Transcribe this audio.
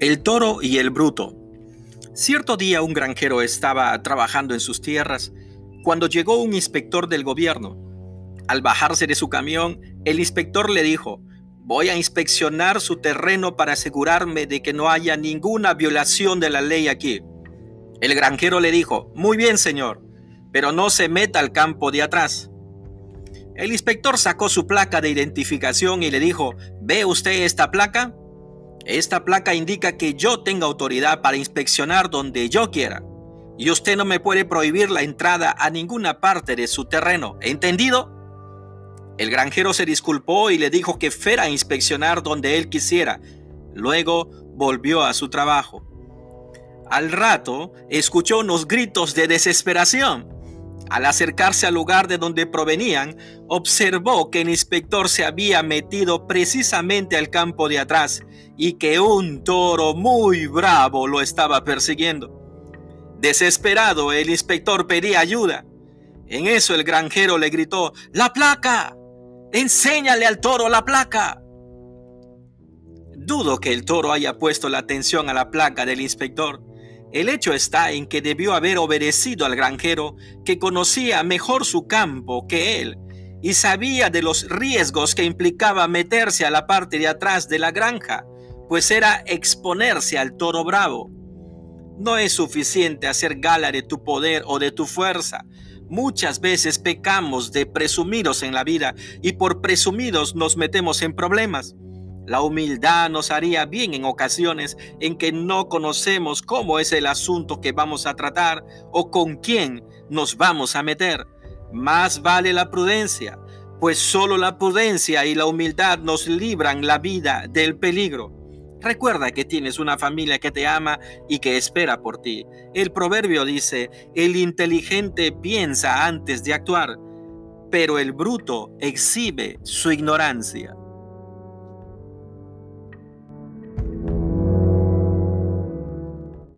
El toro y el bruto. Cierto día un granjero estaba trabajando en sus tierras cuando llegó un inspector del gobierno. Al bajarse de su camión, el inspector le dijo, voy a inspeccionar su terreno para asegurarme de que no haya ninguna violación de la ley aquí. El granjero le dijo, muy bien señor, pero no se meta al campo de atrás. El inspector sacó su placa de identificación y le dijo, ¿ve usted esta placa? Esta placa indica que yo tengo autoridad para inspeccionar donde yo quiera. Y usted no me puede prohibir la entrada a ninguna parte de su terreno. ¿Entendido? El granjero se disculpó y le dijo que fuera a inspeccionar donde él quisiera. Luego volvió a su trabajo. Al rato escuchó unos gritos de desesperación. Al acercarse al lugar de donde provenían, observó que el inspector se había metido precisamente al campo de atrás y que un toro muy bravo lo estaba persiguiendo. Desesperado, el inspector pedía ayuda. En eso el granjero le gritó, ¡La placa! ¡Enséñale al toro la placa! Dudo que el toro haya puesto la atención a la placa del inspector. El hecho está en que debió haber obedecido al granjero que conocía mejor su campo que él y sabía de los riesgos que implicaba meterse a la parte de atrás de la granja, pues era exponerse al toro bravo. No es suficiente hacer gala de tu poder o de tu fuerza. Muchas veces pecamos de presumidos en la vida y por presumidos nos metemos en problemas. La humildad nos haría bien en ocasiones en que no conocemos cómo es el asunto que vamos a tratar o con quién nos vamos a meter. Más vale la prudencia, pues solo la prudencia y la humildad nos libran la vida del peligro. Recuerda que tienes una familia que te ama y que espera por ti. El proverbio dice, el inteligente piensa antes de actuar, pero el bruto exhibe su ignorancia.